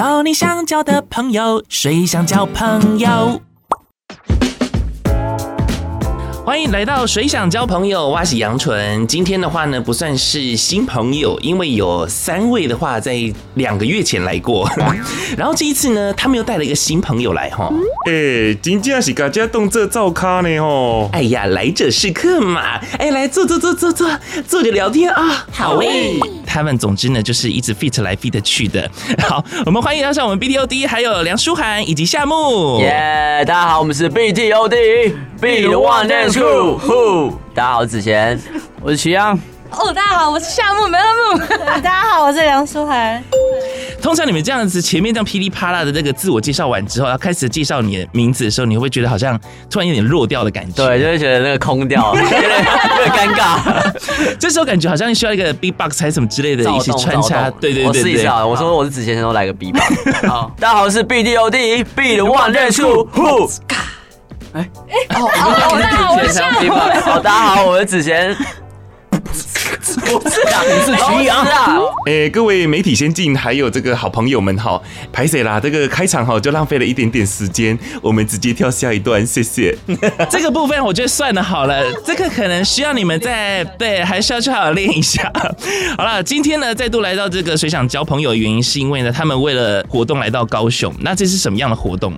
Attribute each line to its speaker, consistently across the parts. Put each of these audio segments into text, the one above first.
Speaker 1: 交你想交的朋友，谁想交朋友？欢迎来到水想交朋友，我是杨纯。今天的话呢，不算是新朋友，因为有三位的话在两个月前来过，然后这一次呢，他们又带了一个新朋友来哈。
Speaker 2: 哎、欸，真正是大家动作照咖呢吼。
Speaker 1: 哎呀，来者是客嘛，哎，来坐坐坐坐坐，坐着聊天啊，好诶、欸。他们总之呢，就是一直 fit 来 fit 去的。好，我们欢迎上我们 BTOD，还有梁舒涵以及夏木。
Speaker 3: 耶，yeah, 大家好，我们是 BTOD，Be the one dance 呼，大家好，我是子贤，
Speaker 4: 我是齐阳。
Speaker 5: 哦，大家好，我是夏木，没了木。
Speaker 6: 大家好，我是梁书涵。
Speaker 1: 通常你们这样子，前面这样噼里啪啦的那个自我介绍完之后，要开始介绍你的名字的时候，你会不会觉得好像突然有点弱掉的感觉？
Speaker 3: 对，就会觉得那个空掉，有 点有点尴尬。
Speaker 1: 这时候感觉好像需要一个 B-box 还是什么之类的一些穿插。对对对，对，
Speaker 3: 我试一下，我说我是子贤，先都来个 B-box。好，大家好，我是 BTOD，Be the one dance crew。
Speaker 5: 哎哎，好，大家好，我是夏慕。
Speaker 3: 好，大家好，我是子贤。
Speaker 4: 我是啊，你是徐阳啊！
Speaker 2: 哎，各位媒体先进，还有这个好朋友们哈，拍谢啦，这个开场哈就浪费了一点点时间，我们直接跳下一段，谢谢。
Speaker 1: 这个部分我觉得算了好了，这个可能需要你们再对，还是要去好好练一下。好了，今天呢再度来到这个水想交朋友的原因，是因为呢他们为了活动来到高雄，那这是什么样的活动？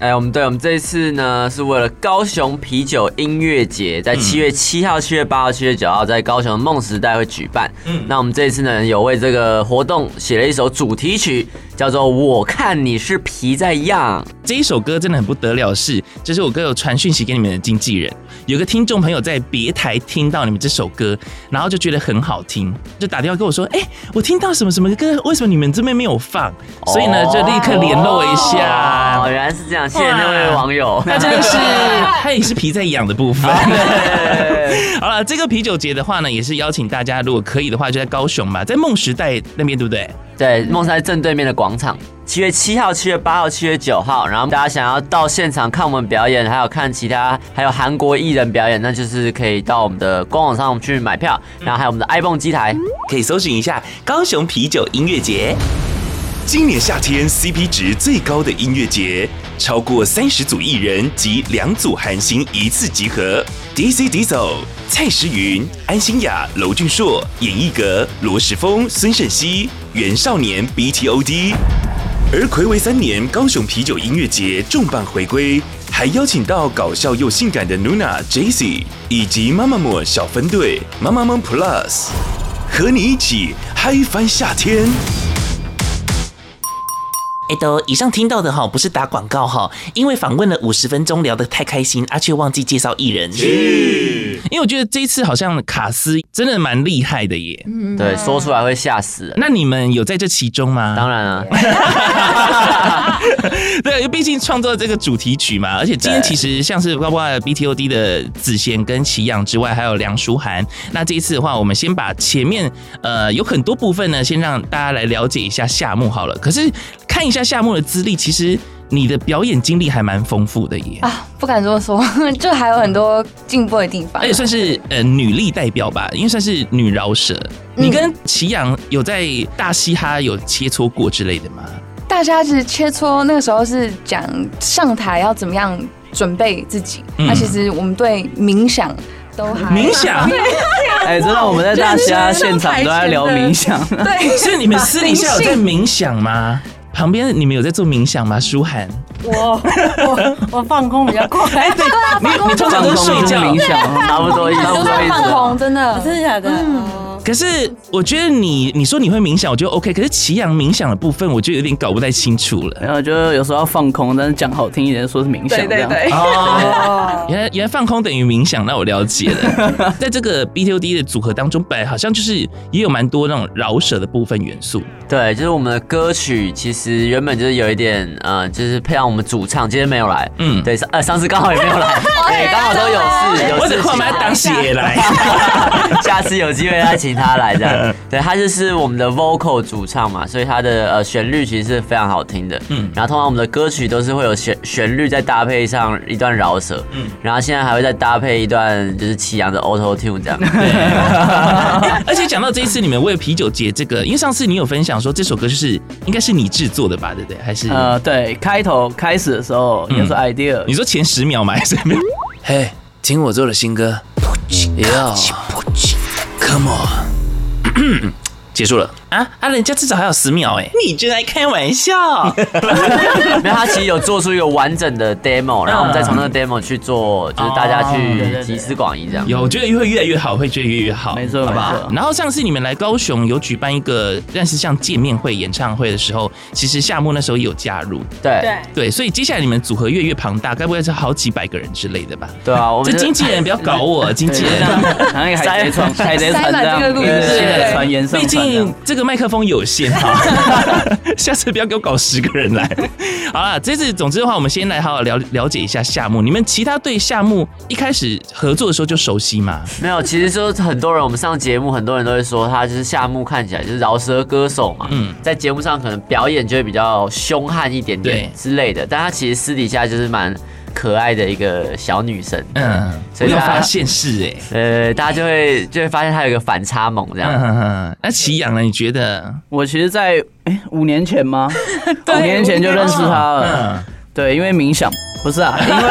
Speaker 3: 哎，我们对，我们这一次呢是为了高雄啤酒音乐节，在七月七号、七月八号、七月九号在高雄的梦时代会举办。嗯，那我们这一次呢有为这个活动写了一首主题曲，叫做《我看你是皮在样》。
Speaker 1: 这一首歌真的很不得了，是，这是我哥有传讯息给你们的经纪人，有个听众朋友在别台听到你们这首歌，然后就觉得很好听，就打电话跟我说：“哎，我听到什么什么歌，为什么你们这边没有放？”所以呢，就立刻联络一下。
Speaker 3: 哦，原来是这样。谢谢那位网友，
Speaker 1: 那真的是 他也是皮在痒的部分。好了，这个啤酒节的话呢，也是邀请大家，如果可以的话，就在高雄嘛，在梦时代那边，对不对？
Speaker 3: 对，梦时代正对面的广场。七月七号、七月八号、七月九号，然后大家想要到现场看我们表演，还有看其他，还有韩国艺人表演，那就是可以到我们的官网上去买票，然后还有我们的 iPhone 机台，
Speaker 1: 可以搜寻一下高雄啤酒音乐节。
Speaker 7: 今年夏天 CP 值最高的音乐节，超过三十组艺人及两组韩星一次集合。DC Diesel、蔡诗芸、安心亚、娄俊硕、演艺格、罗时丰、孙盛希、原少年 BTOD。而暌违三年，高雄啤酒音乐节重磅回归，还邀请到搞笑又性感的 Nuna、Jessie 以及妈妈们小分队妈妈们 Plus，和你一起嗨翻夏天。
Speaker 1: 哎，都以上听到的哈，不是打广告哈，因为访问了五十分钟，聊得太开心，而却忘记介绍艺人。因为我觉得这一次好像卡斯真的蛮厉害的耶。
Speaker 3: 嗯，对，说出来会吓死。
Speaker 1: 那你们有在这其中吗？
Speaker 3: 当然啊。
Speaker 1: 毕竟创作这个主题曲嘛，而且今天其实像是包括 BTOD 的子贤跟齐阳之外，还有梁书涵。那这一次的话，我们先把前面呃有很多部分呢，先让大家来了解一下夏目好了。可是看一下。夏慕的资历，其实你的表演经历还蛮丰富的耶！
Speaker 5: 啊，不敢这么说，就还有很多进步的地方。
Speaker 1: 而且算是呃女力代表吧，因为算是女饶舌。嗯、你跟齐阳有在大嘻哈有切磋过之类的吗？
Speaker 5: 大家其实切磋那个时候是讲上台要怎么样准备自己。那、嗯啊、其实我们对冥想都还
Speaker 1: 冥想。
Speaker 4: 哎，真的我们在大家现场都在聊冥想。
Speaker 5: 对，
Speaker 1: 所以你们私底下有在冥想吗？旁边你们有在做冥想吗？舒涵，
Speaker 6: 我我我放空比较快，对，
Speaker 1: 你你通常都睡觉
Speaker 4: 冥想，差不多意思，差不多意思，
Speaker 5: 放空真的，
Speaker 6: 真的假的？嗯。
Speaker 1: 可是我觉得你你说你会冥想，我觉得 OK。可是祁阳冥想的部分，我就有点搞不太清楚了。
Speaker 4: 然后就有时候要放空，但是讲好听一点，说是冥想。对对对。
Speaker 1: 哦，原来原来放空等于冥想，那我了解了。在这个 BTOD 的组合当中，本来好像就是也有蛮多那种饶舌的部分元素。
Speaker 3: 对，就是我们的歌曲其实原本就是有一点呃，就是配上我们主唱，今天没有来。嗯，对，呃，上次刚好也没有来，对，刚好都有事，有事。
Speaker 1: 我只看我们当时也来，
Speaker 3: 下次有机会再请。他来这样。对，他就是我们的 vocal 主唱嘛，所以他的呃旋律其实是非常好听的。嗯，然后通常我们的歌曲都是会有旋旋律再搭配上一段饶舌。嗯，然后现在还会再搭配一段就是齐阳的 Auto Tune 这样。对。
Speaker 1: 而且讲到这一次你们为啤酒节这个，因为上次你有分享说这首歌就是应该是你制作的吧，对不对？还是
Speaker 4: 呃对，开头开始的时候有说 idea，
Speaker 1: 你说前十秒嘛？还是没有？
Speaker 8: 嘿，听我做的新歌。要，Come on，
Speaker 1: 结束了。啊啊！人家至少还有十秒哎，你真爱开玩笑。
Speaker 3: 没有，他其实有做出一个完整的 demo，然后我们再从那个 demo 去做，就是大家去集思广益这样。
Speaker 1: 有，我觉得会越来越好，会觉得越来越好。
Speaker 4: 没错，好吧。
Speaker 1: 然后上次你们来高雄有举办一个，但是像见面会、演唱会的时候，其实夏木那时候也有加入。
Speaker 3: 对
Speaker 6: 对
Speaker 1: 对，所以接下来你们组合越来越庞大，该不会是好几百个人之类的吧？
Speaker 3: 对啊，我们
Speaker 1: 这经纪人不要搞我，经纪人
Speaker 4: 像 那个海贼船，海贼船这样，现在传言上，
Speaker 1: 毕竟这个麦克风有限 哈。下次不要给我搞十个人来。好了，这次总之的话，我们先来好好了了解一下夏目。你们其他对夏目一开始合作的时候就熟悉吗？
Speaker 3: 没有，其实说很多人我们上节目，很多人都会说他就是夏目看起来就是饶舌歌手嘛。嗯，在节目上可能表演就会比较凶悍一点点之类的，但他其实私底下就是蛮。可爱的一个小女生，嗯，
Speaker 1: 所以发现是哎，
Speaker 3: 呃，大家就会就会发现她有一个反差萌这样。
Speaker 1: 那奇痒呢？你觉得？
Speaker 4: 我其实，在哎五年前吗？五年前就认识她了。对，因为冥想不是啊，因为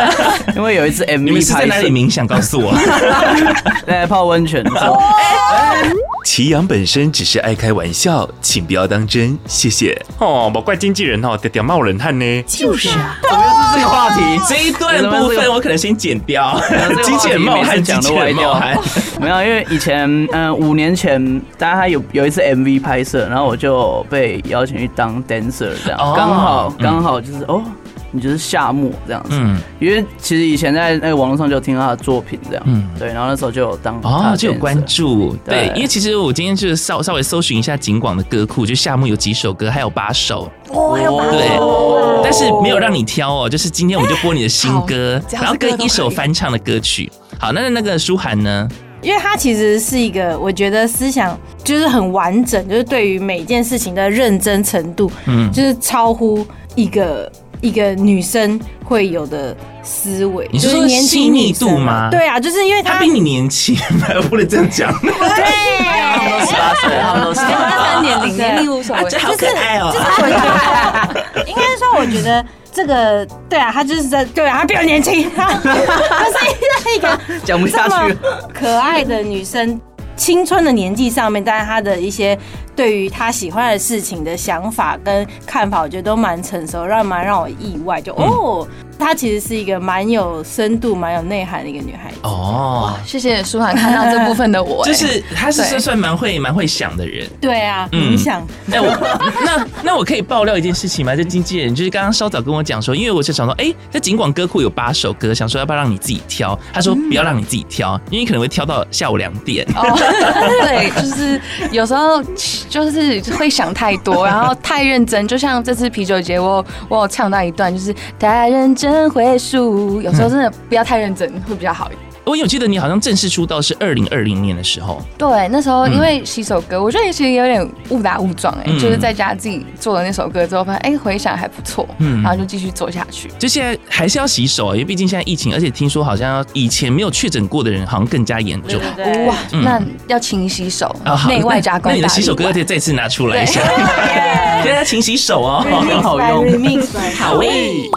Speaker 4: 因为有一次 MV
Speaker 1: 是在哪里冥想？告诉我。
Speaker 4: 在泡温泉。
Speaker 7: 齐阳本身只是爱开玩笑，请不要当真，谢谢。
Speaker 2: 哦，莫怪经纪人哦，点点冒冷汗呢。
Speaker 6: 就是啊，
Speaker 4: 怎么又是这个话题？
Speaker 1: 这一段部分我可能先剪掉。经纪人冒汗，经纪人冒汗。
Speaker 4: 没有，因为以前嗯五年前，大家还有有一次 MV 拍摄，然后我就被邀请去当 dancer，这样刚好刚好就是哦。你就是夏末这样子，嗯，因为其实以前在那个网络上就有听到他的作品这样，嗯，对，然后那时候就有当
Speaker 1: 哦就有关注，对，因为其实我今天就是稍稍微搜寻一下景广的歌库，就夏目有几首歌，还有八首，
Speaker 6: 哦，还有八首，
Speaker 1: 对，但是没有让你挑哦，就是今天我们就播你的新歌，然后跟一首翻唱的歌曲，好，那那个舒涵呢？
Speaker 6: 因为他其实是一个，我觉得思想就是很完整，就是对于每件事情的认真程度，嗯，就是超乎一个。一个女生会有的思维，
Speaker 1: 你是说年轻密度吗？
Speaker 6: 对啊，就是因为他
Speaker 1: 比你年轻，不能这样讲。
Speaker 6: 对，
Speaker 3: 他们都十八岁，他们都十八岁，
Speaker 6: 他年龄年龄无所谓，
Speaker 1: 这好可爱哦。
Speaker 6: 应该说，我觉得这个对啊，他就是在对啊，他比较年轻，他是一个
Speaker 4: 讲不下去
Speaker 6: 可爱的女生，青春的年纪上面，但是他的一些。对于他喜欢的事情的想法跟看法，我觉得都蛮成熟，让蛮让我意外。就哦，她其实是一个蛮有深度、蛮有内涵的一个女孩子。
Speaker 1: 哦，
Speaker 5: 谢谢舒涵看到这部分的我，
Speaker 1: 就是她是算算蛮会蛮会想的人。
Speaker 6: 对啊，冥想。
Speaker 1: 哎，我 那那我可以爆料一件事情吗？这经纪人就是刚刚稍早跟我讲说，因为我就想说，哎，在警广歌库有八首歌，想说要不要让你自己挑？他说不要让你自己挑，因为可能会挑到下午两点。
Speaker 5: 哦，对，就是有时候。就是会想太多，然后太认真，就像这次啤酒节，我我有唱到一段，就是太认真会输，有时候真的不要太认真，会比较好一点。
Speaker 1: 我有记得你好像正式出道是二零二零年的时候，
Speaker 5: 对，那时候因为洗手歌，我觉得其实有点误打误撞哎，就是在家自己做了那首歌之后，发现哎回想还不错，嗯，然后就继续做下去。
Speaker 1: 就现在还是要洗手啊，因为毕竟现在疫情，而且听说好像以前没有确诊过的人好像更加严重。
Speaker 5: 哇，那要勤洗手，内外加工。
Speaker 1: 那你的洗手歌可以再次拿出来一下，现在勤洗手哦，
Speaker 6: 很 好用，
Speaker 1: 好诶。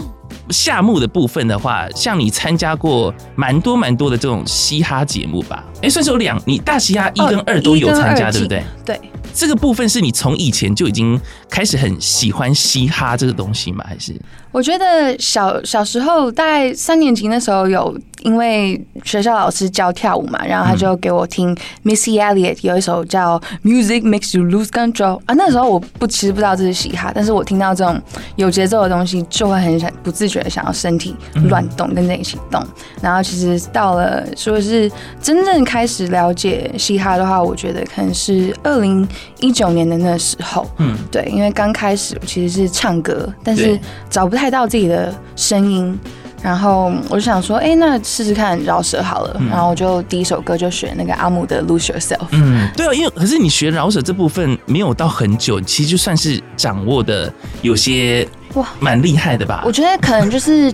Speaker 1: 夏目的部分的话，像你参加过蛮多蛮多的这种嘻哈节目吧？哎，算是有两，你大嘻哈一跟二都有参加，对不对？
Speaker 5: 对，
Speaker 1: 这个部分是你从以前就已经开始很喜欢嘻哈这个东西吗？还是？
Speaker 5: 我觉得小小时候大概三年级那时候有，因为学校老师教跳舞嘛，然后他就给我听 Missy Elliott 有一首叫 Music Makes You Lose Control 啊，那时候我不其实不知道这是嘻哈，但是我听到这种有节奏的东西，就会很想不自觉的想要身体乱动，跟着一起动。然后其实到了说是真正开始了解嘻哈的话，我觉得可能是二零一九年的那时候，嗯，对，因为刚开始我其实是唱歌，但是找不太到自己的声音，然后我就想说，哎、欸，那试试看饶舌好了。嗯、然后我就第一首歌就选那个阿姆的《Lose Yourself》。
Speaker 1: 嗯，对啊，因为可是你学饶舌这部分没有到很久，其实就算是掌握的有些哇，蛮厉害的吧？
Speaker 5: 我觉得可能就是。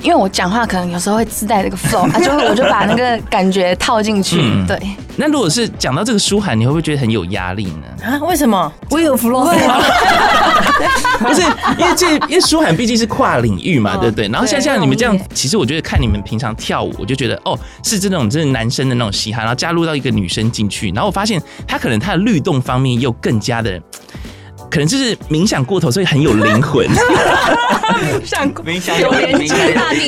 Speaker 5: 因为我讲话可能有时候会自带这个 flow，啊，就我就把那个感觉套进去。嗯、对。
Speaker 1: 那如果是讲到这个舒涵，你会不会觉得很有压力呢？
Speaker 6: 啊？为什么？我有 flow 吗？
Speaker 1: 不是，因为这因为舒涵毕竟是跨领域嘛，对不对？然后像像你们这样，其实我觉得看你们平常跳舞，我就觉得哦，是这种就是男生的那种嘻哈，然后加入到一个女生进去，然后我发现他可能他的律动方面又更加的。可能就是冥想过头，所以很有灵魂。
Speaker 6: 冥想过，冥想有连接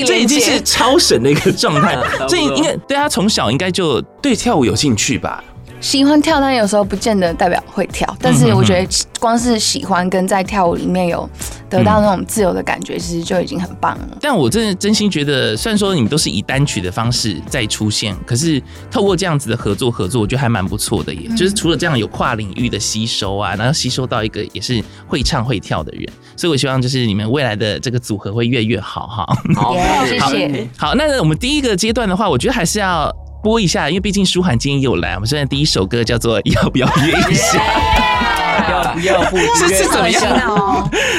Speaker 1: 这已经是超神的一个状态。这应该对他从小应该就对跳舞有兴趣吧。
Speaker 5: 喜欢跳，但有时候不见得代表会跳。但是我觉得，光是喜欢跟在跳舞里面有得到那种自由的感觉，其实就已经很棒了。
Speaker 1: 但我真的真心觉得，虽然说你们都是以单曲的方式在出现，可是透过这样子的合作合作，我觉得还蛮不错的。耶，就是除了这样有跨领域的吸收啊，然后吸收到一个也是会唱会跳的人，所以我希望就是你们未来的这个组合会越来越好哈。
Speaker 5: 好，谢谢。
Speaker 1: 好，那我们第一个阶段的话，我觉得还是要。播一下，因为毕竟舒涵今天有来，我们现在第一首歌叫做《要不要约一下》，
Speaker 4: 要不要不约？
Speaker 1: 这是怎么样？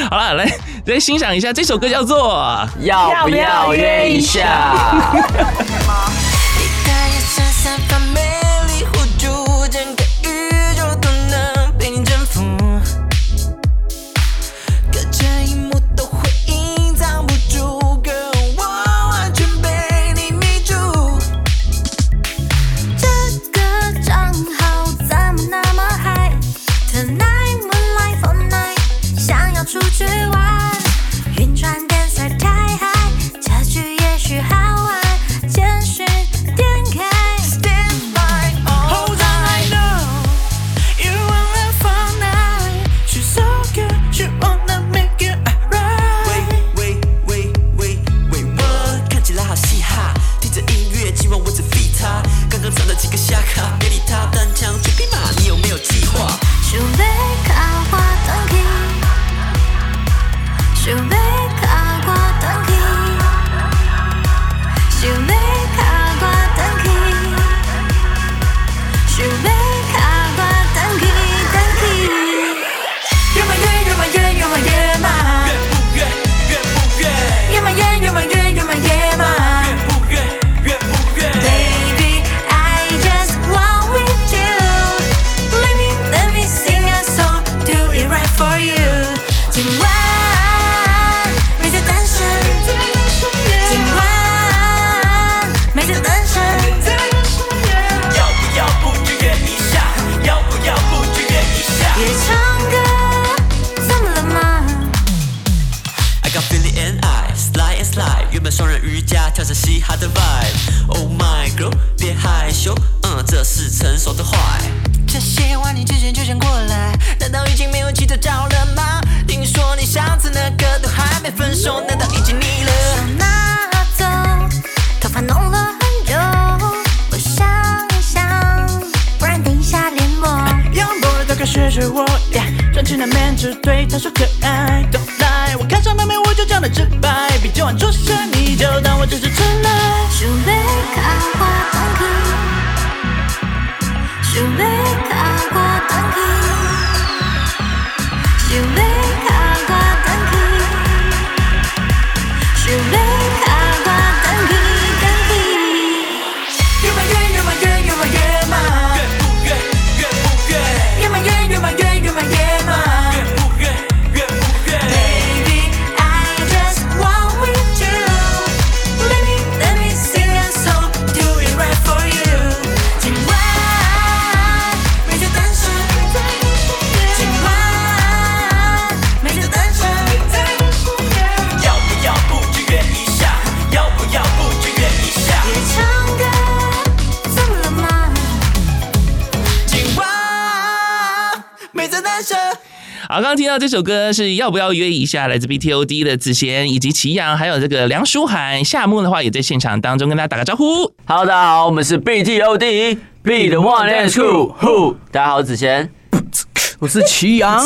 Speaker 1: 好了，来来欣赏一下这首歌，叫做《
Speaker 9: 要不要约一下》。
Speaker 10: 对他说可爱，Don't lie，我看上妹妹我就讲得直白，别今晚出生，你就当我只是直男。
Speaker 9: 秀美卡花坦克，秀美卡过坦克，秀美。
Speaker 1: 好，刚刚听到这首歌是要不要约一下？来自 BTOD 的子贤以及祁阳，还有这个梁书涵，夏木的话也在现场当中跟大家打个招呼。
Speaker 9: Hello，大家好，我们是 BTOD，Be the one and two，Who？大家好，子贤，
Speaker 4: 我是齐阳。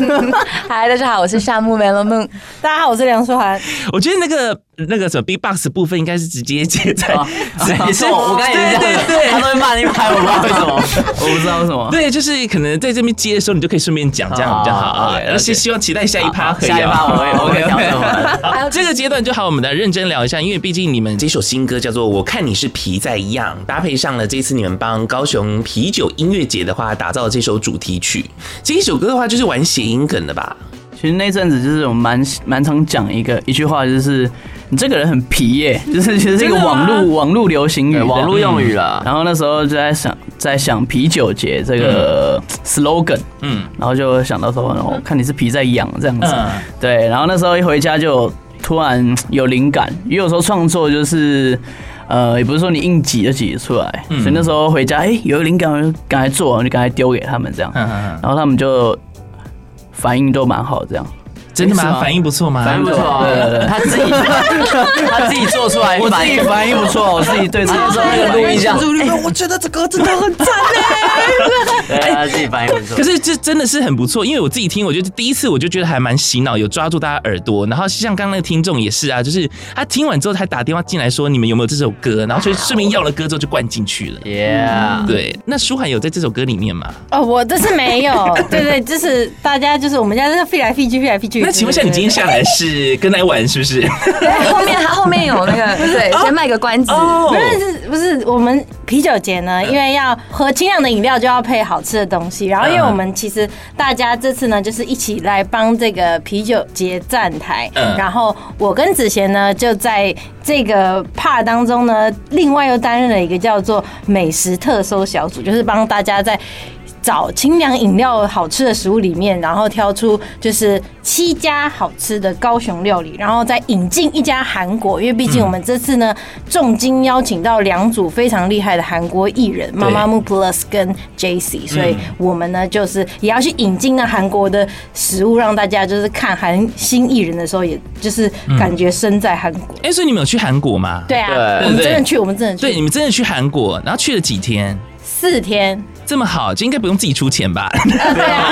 Speaker 5: 嗨，大家好，我是夏木 Melon Moon。
Speaker 6: 大家好，我是梁书涵。
Speaker 1: 我觉得那个那个什么 B-box 部分应该是直接接在，
Speaker 3: 没错，我刚才也是这样，
Speaker 1: 对对对，
Speaker 3: 他都会骂你拍，我不知道为什么，
Speaker 4: 我不知道为什么。
Speaker 1: 对，就是可能在这边接的时候，你就可以顺便讲，这样比较好。然后希希望期待下一趴，
Speaker 3: 下一趴我会我会 调整完。
Speaker 1: 还有这个阶段就好，我们来认真聊一下，因为毕竟你们
Speaker 8: 这首新歌叫做《我看你是皮在一样》，搭配上了这次你们帮高雄啤酒音乐节的话打造的这首主题曲。这一首歌的话，就是玩谐音梗的吧？
Speaker 4: 其实那阵子就是我蛮蛮常讲一个一句话，就是你这个人很皮耶，就是其实是一个网络网络流行语、
Speaker 3: 网络用语啦。
Speaker 4: 然后那时候就在想，在想啤酒节这个 slogan，嗯，然后就想到说，我看你是皮在痒这样子，对。然后那时候一回家就突然有灵感，因为有时候创作就是呃，也不是说你硬挤就挤得出来，所以那时候回家哎有灵感，我就赶快做，我就赶快丢给他们这样，然后他们就。反应都蛮好，这样
Speaker 1: 真的吗？反应不错吗？
Speaker 3: 反应不错，对对对，他自己他自己做出来，
Speaker 4: 我自己反应不错，我自己对自己做那个录音这样，我觉得这歌真的很赞嘞。
Speaker 3: 对，他自己反应不错。
Speaker 1: 可是这真的是很不错，因为我自己听，我觉得第一次我就觉得还蛮洗脑，有抓住大家耳朵。然后像刚刚那个听众也是啊，就是他听完之后，他打电话进来说你们有没有这首歌，然后就顺便要了歌之后就灌进去了。
Speaker 3: Yeah，
Speaker 1: 对。那舒涵有在这首歌里面吗？
Speaker 6: 哦，我这是没有。对对，就是大家就是我们家是飞来飞去，飞来飞去。
Speaker 1: 那请问一下，你今天下来是跟来玩是不是？
Speaker 5: 对，后面他后面有那个，对，先卖个关子。
Speaker 6: 不是不是，我们啤酒节呢，因为要喝清凉的饮料，就要配好吃的东西。然后，因为我们其实大家这次呢，就是一起来帮这个啤酒节站台。然后我跟子贤呢，就在这个 part 当中呢，另外又担任了一个叫做美食特搜小组，就是帮大家在。找清凉饮料好吃的食物里面，然后挑出就是七家好吃的高雄料理，然后再引进一家韩国，因为毕竟我们这次呢重金邀请到两组非常厉害的韩国艺人，Mamamoo Plus 跟 JC，所以我们呢就是也要去引进那韩国的食物，让大家就是看韩新艺人的时候，也就是感觉身在韩国。
Speaker 1: 哎，所以你们有去韩国吗？
Speaker 6: 对啊，我们真的去，我们真的去。
Speaker 1: 对，你们真的去韩国，然后去了几天？
Speaker 6: 四天。
Speaker 1: 这么好，就应该不用自己出钱吧？
Speaker 3: 对啊，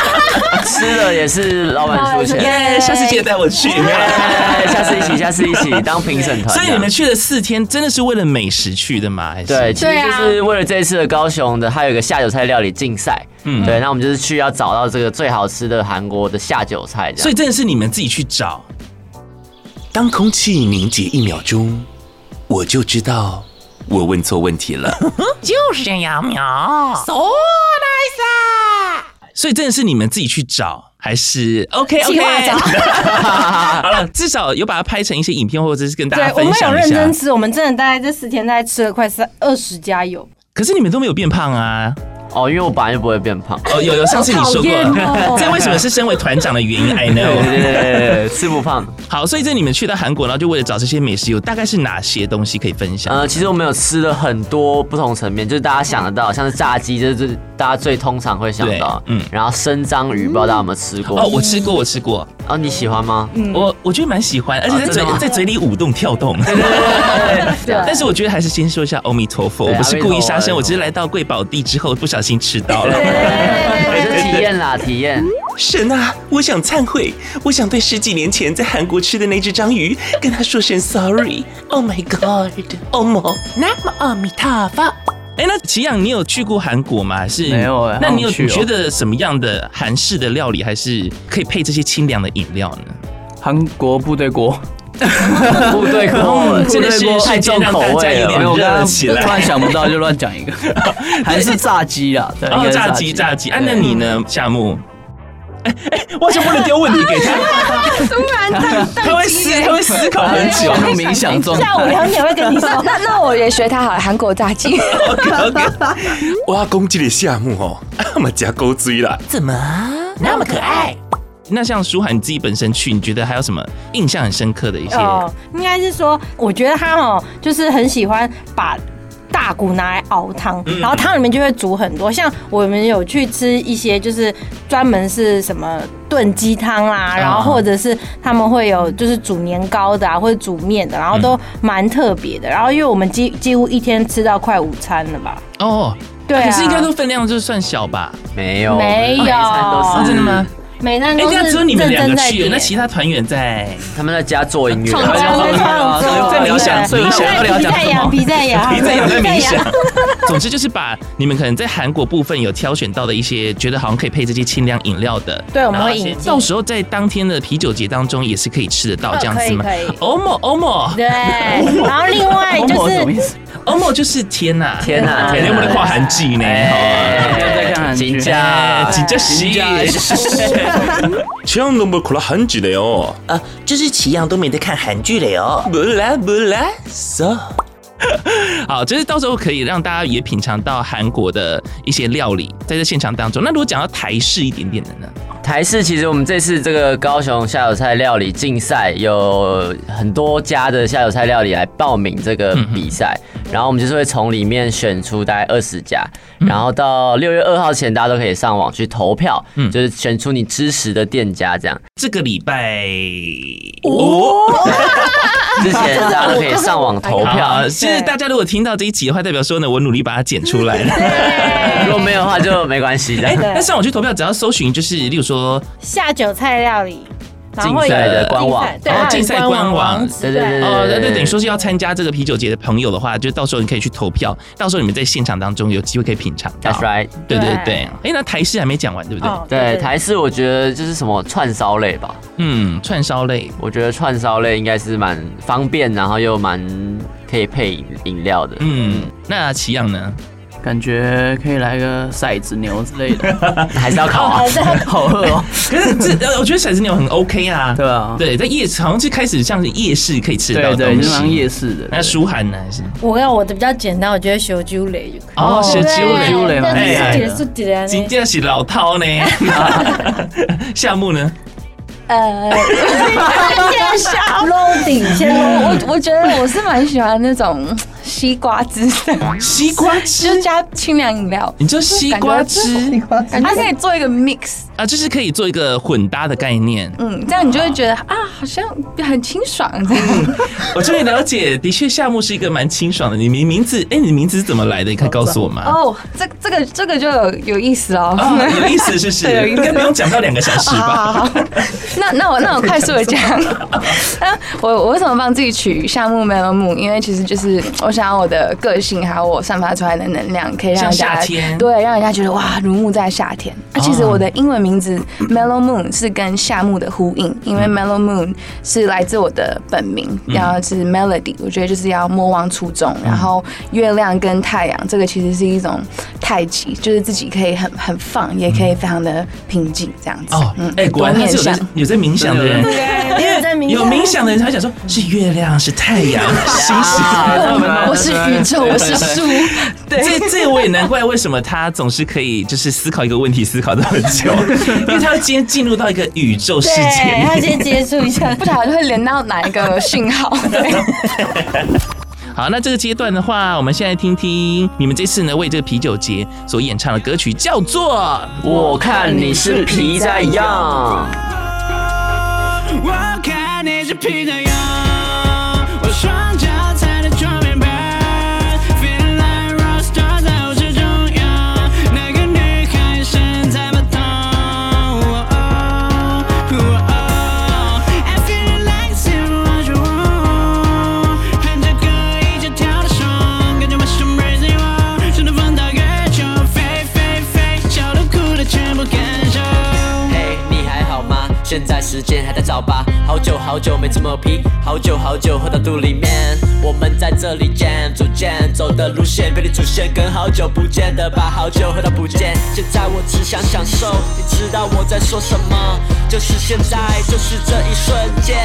Speaker 3: 吃的也是老板出钱。
Speaker 1: 耶，下次记得带我去。
Speaker 3: 下次一起，下次一起当评审团。
Speaker 1: 所以你们去了四天，真的是为了美食去的吗？还是？
Speaker 3: 对，其实就是为了这一次的高雄的，它有一个下酒菜料理竞赛。嗯，对，那我们就是去要找到这个最好吃的韩国的下酒菜。
Speaker 1: 所以真的是你们自己去找。
Speaker 7: 当空气凝结一秒钟，我就知道。我问错问题了，
Speaker 8: 就是这样秒，so nice。
Speaker 1: 所以真的是你们自己去找，还是 OK OK？好了，至少有把它拍成一些影片，或者是跟大家分享一下。
Speaker 6: 我们有认真吃，我们真的大概这四天大概吃了快三二十家有。
Speaker 1: 可是你们都没有变胖啊。
Speaker 3: 哦，因为我本来就不会变胖。
Speaker 1: 哦，有有，上次你说过，这为什么是身为团长的原因？I know，
Speaker 3: 对对对，吃不胖。
Speaker 1: 好，所以这你们去到韩国，然后就为了找这些美食，有大概是哪些东西可以分享？
Speaker 3: 呃，其实我们有吃了很多不同层面，就是大家想得到，像是炸鸡，就是大家最通常会想到，嗯，然后生章鱼，不知道大家有没有吃过？
Speaker 1: 哦，我吃过，我吃过。
Speaker 3: 哦，你喜欢吗？
Speaker 1: 我我觉得蛮喜欢，而且在嘴在嘴里舞动跳动。对对对。但是我觉得还是先说一下阿弥陀佛，我不是故意杀生，我只是来到贵宝地之后不小心吃到了。
Speaker 3: 体验啦，体验。
Speaker 7: 神啊，我想忏悔，我想对十几年前在韩国吃的那只章鱼跟他说声 sorry。Oh my god！哦莫，
Speaker 8: 那么阿弥陀佛。
Speaker 1: 哎，那奇阳，你有去过韩国吗？还是
Speaker 4: 没有哎。
Speaker 1: 那你有觉得什么样的韩式的料理还是可以配这些清凉的饮料呢？
Speaker 4: 韩国部队锅。
Speaker 3: 部队锅
Speaker 1: 真的是太重口味了，
Speaker 4: 我刚刚突然想不到，就乱讲一个，还是炸鸡啊？对，
Speaker 1: 炸鸡，炸鸡。啊，那你呢，夏木？哎哎，我就不能丢问题给他。
Speaker 5: 突然，
Speaker 1: 他会思，他会思考很久，
Speaker 4: 冥想中。
Speaker 6: 下午两点会跟你说。
Speaker 5: 那那我也学他好了，韩国炸鸡。
Speaker 7: 哇，攻击的夏木哦，那么加钩追了，
Speaker 8: 怎么那么可爱？
Speaker 1: 那像舒涵你自己本身去，你觉得还有什么印象很深刻的一些？
Speaker 6: 哦，应该是说，我觉得他哦，就是很喜欢把大骨拿来熬汤，然后汤里面就会煮很多。像我们有去吃一些，就是专门是什么炖鸡汤啦，然后或者是他们会有就是煮年糕的啊，或者煮面的，然后都蛮特别的。然后因为我们几几乎一天吃到快午餐了吧？
Speaker 1: 哦，对，可是应该都分量就算小吧？
Speaker 3: 没有，
Speaker 6: 没有，
Speaker 3: 都是
Speaker 1: 真的吗？
Speaker 6: 每单
Speaker 1: 哎，
Speaker 6: 都是
Speaker 1: 那只有你们两个去，那其他团员在
Speaker 3: 他们在家做音
Speaker 6: 乐，在创作，
Speaker 1: 在冥想
Speaker 6: 对。
Speaker 1: 理想
Speaker 6: 在痒，
Speaker 1: 讲什么？
Speaker 6: 皮在
Speaker 1: 冥想。总之就是把你们可能在韩国部分有挑选到的一些，觉得好像可以配这些清凉饮料的，
Speaker 6: 对我
Speaker 1: 们会
Speaker 6: 引进。
Speaker 1: 到时候在当天的啤酒节当中也是可以吃得到这样子
Speaker 6: 吗？
Speaker 1: 欧莫欧莫
Speaker 6: 对，然后另外就是
Speaker 4: 思？
Speaker 1: 欧莫就是天呐
Speaker 3: 天哪
Speaker 1: 天哪，我们的跨韩季呢，
Speaker 4: 没有在看韩剧
Speaker 3: 金家
Speaker 1: 紧张喜。
Speaker 2: 취향 너무 콜라 한지네요。
Speaker 8: 啊，就是奇阳都没在看韩剧了哟。
Speaker 2: 不啦不啦，so。
Speaker 1: 好，就是到时候可以让大家也品尝到韩国的一些料理，在这现场当中。那如果讲到台式一点点的呢？
Speaker 3: 台式其实我们这次这个高雄下酒菜料理竞赛，有很多家的下酒菜料理来报名这个比赛， 然后我们就是会从里面选出大概二十家，然后到六月二号前，大家都可以上网去投票，就是选出你支持的店家这样。
Speaker 1: 这个礼拜五。
Speaker 3: 之前大家都可以上网投票。
Speaker 1: 好，，其实大家如果听到这一集的话，代表说呢，我努力把它剪出来。了。
Speaker 3: 如果没有的话就没关系
Speaker 1: 哎，
Speaker 3: 的。
Speaker 1: 那上网去投票，只要搜寻就是，例如说
Speaker 6: 下酒菜料理，
Speaker 3: 竞赛的官网
Speaker 6: 竞赛对，
Speaker 1: 哦竞赛官网
Speaker 3: 对对对
Speaker 1: 哦，那那等于说是要参加这个啤酒节的朋友的话，就到时候你可以去投票，到时候你们在现场当中有机会可以品尝到。
Speaker 3: That's right。
Speaker 1: 对对对，哎，那台式还没讲完，对不对？
Speaker 6: 哦
Speaker 3: 对，台式我觉得就是什么串烧类吧，
Speaker 1: 嗯，串烧类，
Speaker 3: 我觉得串烧类应该是蛮方便，然后又蛮可以配饮饮料的。
Speaker 1: 嗯，那奇样呢？
Speaker 4: 感觉可以来个骰子牛之类的，
Speaker 3: 还是要考啊。
Speaker 4: 好饿哦。
Speaker 1: 可是这，呃我觉得骰子牛很 OK 啊。
Speaker 4: 对啊，
Speaker 1: 对，在夜市好像是开始像是夜市可以吃到
Speaker 4: 对对，
Speaker 1: 的东西。
Speaker 4: 像夜市的。
Speaker 1: 那舒涵呢？还是
Speaker 6: 我要我的比较简单，我觉得小酒类就可以。
Speaker 1: 哦，小酒
Speaker 6: 对
Speaker 1: 类。
Speaker 4: 嘞蛮厉害的。
Speaker 1: 今天是老饕呢。夏目呢？
Speaker 5: 呃，
Speaker 6: 先下 loading，先
Speaker 5: 我我我觉得我是蛮喜欢那种西瓜汁的，
Speaker 1: 西瓜汁
Speaker 5: 就加清凉饮料，
Speaker 1: 你就西瓜汁
Speaker 5: 感觉可以做一个 mix，
Speaker 1: 啊，就是可以做一个混搭的概念。
Speaker 5: 嗯，这样你就会觉得啊，好像很清爽这样。
Speaker 1: 我终于了解，的确夏目是一个蛮清爽的。你名名字，哎，你名字是怎么来的？你可以告诉我吗？
Speaker 5: 哦，这这个这个就有有意思哦，
Speaker 1: 哦，有意思，是不是？应该不用讲到两个小时
Speaker 5: 好好
Speaker 1: 吧？
Speaker 5: 好，那那我那我快速的讲，那 我我为什么帮自己取夏目 Mellow Moon？因为其实就是我想要我的个性还有我散发出来的能量，可以让人
Speaker 1: 像
Speaker 5: 家
Speaker 1: 夏天
Speaker 5: 对让人家觉得哇如沐在夏天。那其实我的英文名字 Mellow Moon 是跟夏目的呼应，因为 Mellow Moon 是来自我的本名，然后是 Melody，我觉得就是要莫忘初衷。然后月亮跟太阳，这个其实是一种太极，就是自己可以很很放，也可以非常的平静这样子。
Speaker 1: 哦，哎，果然他是有在有在冥想的人，
Speaker 6: 因为在冥
Speaker 1: 有冥想的人他想说，是月亮，是太阳，星星。
Speaker 5: 我是宇宙，我是树。对，
Speaker 1: 这这我也难怪为什么他总是可以就是思考一个问题思考这么久，因为他会今天进入到一个宇宙世界
Speaker 6: 对，他先接触一下，
Speaker 5: 不晓得会连到哪一个讯号。对，
Speaker 1: 好，那这个阶段的话，我们现在听听你们这次呢为这个啤酒节所演唱的歌曲，叫做《
Speaker 3: 我看你是皮在痒》。
Speaker 10: 我看你是皮在痒，我双脚现在
Speaker 3: 时间还在早吧？好久好久没这么皮，好久好久喝到肚里面。我们在这里见逐渐走的路线被你出现，跟好久不见的吧好久喝到不见。现在我只想享受，你知道我在说什么？就是现在，就是这一瞬间，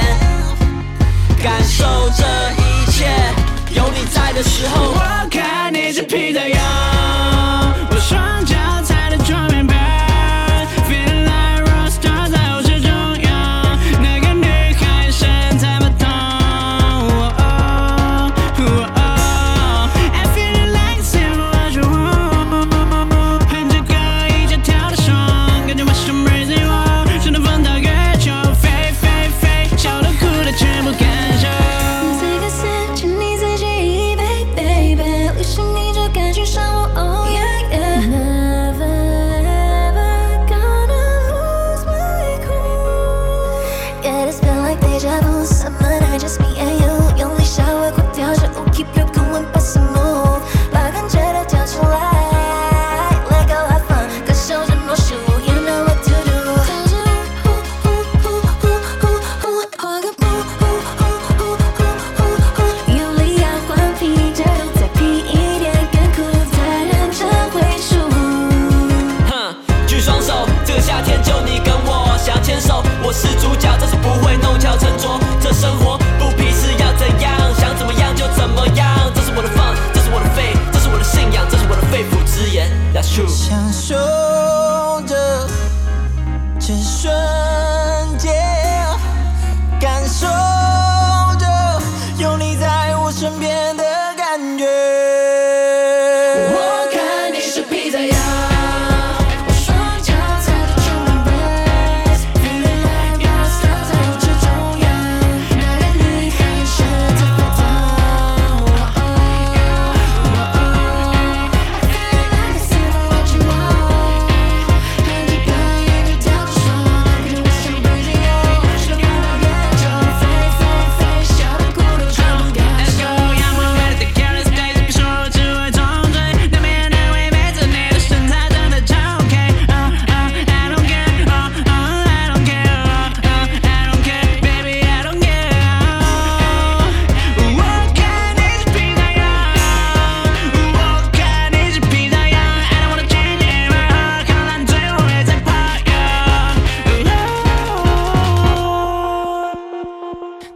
Speaker 3: 感受这一切。有你在的时候，
Speaker 10: 我看你是皮在痒，我双脚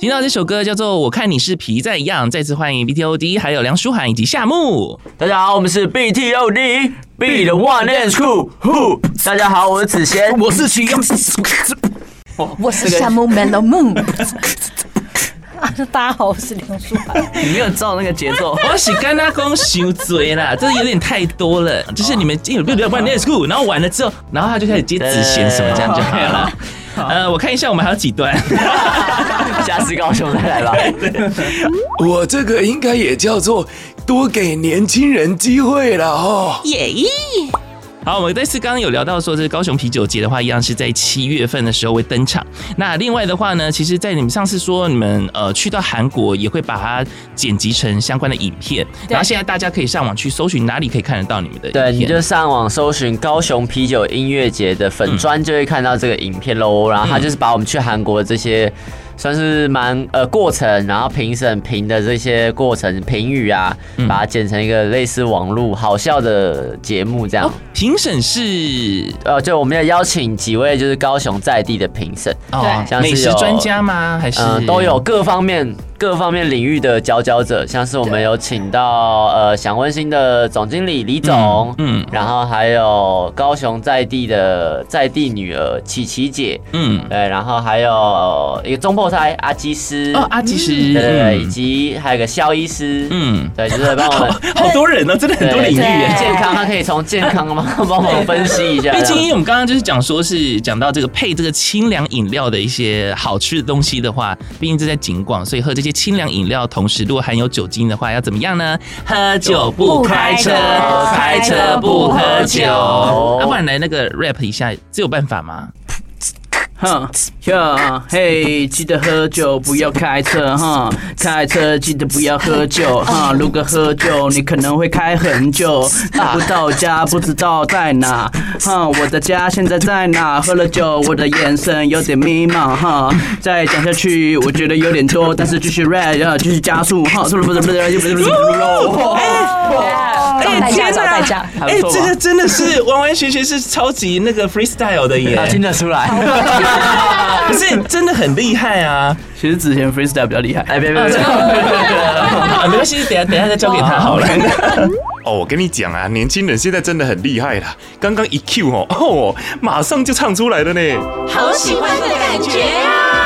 Speaker 10: 听到
Speaker 1: 这首歌叫做《我看你是皮在痒》，再次欢迎 BTOD，还有梁书涵以及夏木。
Speaker 3: 大家好，我们是 BTOD B 的 One and Two Who。大家好，我是子贤，
Speaker 4: 我是齐阳，
Speaker 5: 我是夏木 Moon。
Speaker 6: 啊，大家好，我是梁舒涵。
Speaker 4: 你没有照那个节奏。
Speaker 1: 我是跟他讲伤嘴啦，这有点太多了。就是你们进入六万 Let's Go，然后完了之后，然后他就开始接子贤什么这样就好了。呃，我看一下我们还有几段，
Speaker 3: 下次高雄再来吧。
Speaker 2: 我这个应该也叫做多给年轻人机会了哦。
Speaker 1: 耶！好，我们这次刚刚有聊到说，这个高雄啤酒节的话，一样是在七月份的时候会登场。那另外的话呢，其实，在你们上次说你们呃去到韩国，也会把它剪辑成相关的影片。然后现在大家可以上网去搜寻，哪里可以看得到你们的影片？
Speaker 3: 对，你就上网搜寻高雄啤酒音乐节的粉专，就会看到这个影片喽。然后它就是把我们去韩国的这些。算是蛮呃过程，然后评审评的这些过程评语啊，把它剪成一个类似网络好笑的节目这样。
Speaker 1: 评审是？
Speaker 3: 呃，就我们要邀请几位就是高雄在地的评审，
Speaker 1: 哦，
Speaker 3: 像是
Speaker 1: 美食专家吗？还是？
Speaker 3: 呃都有各方面各方面领域的佼佼者，像是我们有请到呃想温馨的总经理李总，嗯，然后还有高雄在地的在地女儿琪琪姐，嗯，对，然后还有一个中破胎阿基师，
Speaker 1: 哦，阿基师，
Speaker 3: 对对对，以及还有个肖医师，嗯，对，就是帮我们
Speaker 1: 好多人呢，真的很多领域，
Speaker 3: 健康他可以从健康吗 帮我们分析一下。
Speaker 1: 毕竟因为我们刚刚就是讲说是讲到这个配这个清凉饮料的一些好吃的东西的话，毕竟这在景广，所以喝这些清凉饮料同时如果含有酒精的话，要怎么样呢？喝酒不开车，开车不喝酒。要不然来那个 rap 一下，这有办法吗？
Speaker 4: 哼哟嘿，记得喝酒不要开车哈，开车记得不要喝酒哈。如果喝酒，你可能会开很久，找不到家不知道在哪。哈，我的家现在在哪？喝了酒，我的眼神有点迷茫哈。再讲下去，我觉得有点多，但是继续 rap 要继续加速哈。不是不是不是不是不是不是。
Speaker 5: 找代驾，找代驾。
Speaker 1: 哎，这个真的是完完全全是超级那个 freestyle 的耶，
Speaker 3: 听得出来。
Speaker 1: 可是真的很厉害啊！
Speaker 4: 其实之前 freestyle 比较厉害。
Speaker 3: 哎，别别别，
Speaker 1: 没关系，等下等下再交给他好了。
Speaker 2: 哦，我跟你讲啊，年轻人现在真的很厉害啦！刚刚一 Q 哦哦，马上就唱出来了呢。
Speaker 9: 好喜欢的感觉啊！